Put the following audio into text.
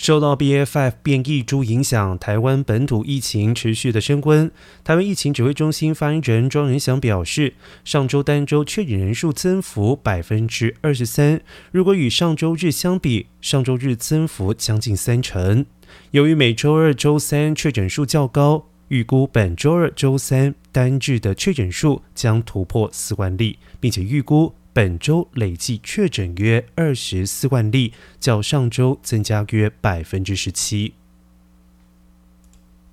受到 BF.5 变异株影响，台湾本土疫情持续的升温。台湾疫情指挥中心发言人庄仁祥表示，上周单周确诊人数增幅百分之二十三，如果与上周日相比，上周日增幅将近三成。由于每周二、周三确诊数较高，预估本周二、周三单日的确诊数将突破四万例，并且预估。本周累计确诊约二十四万例，较上周增加约百分之十七。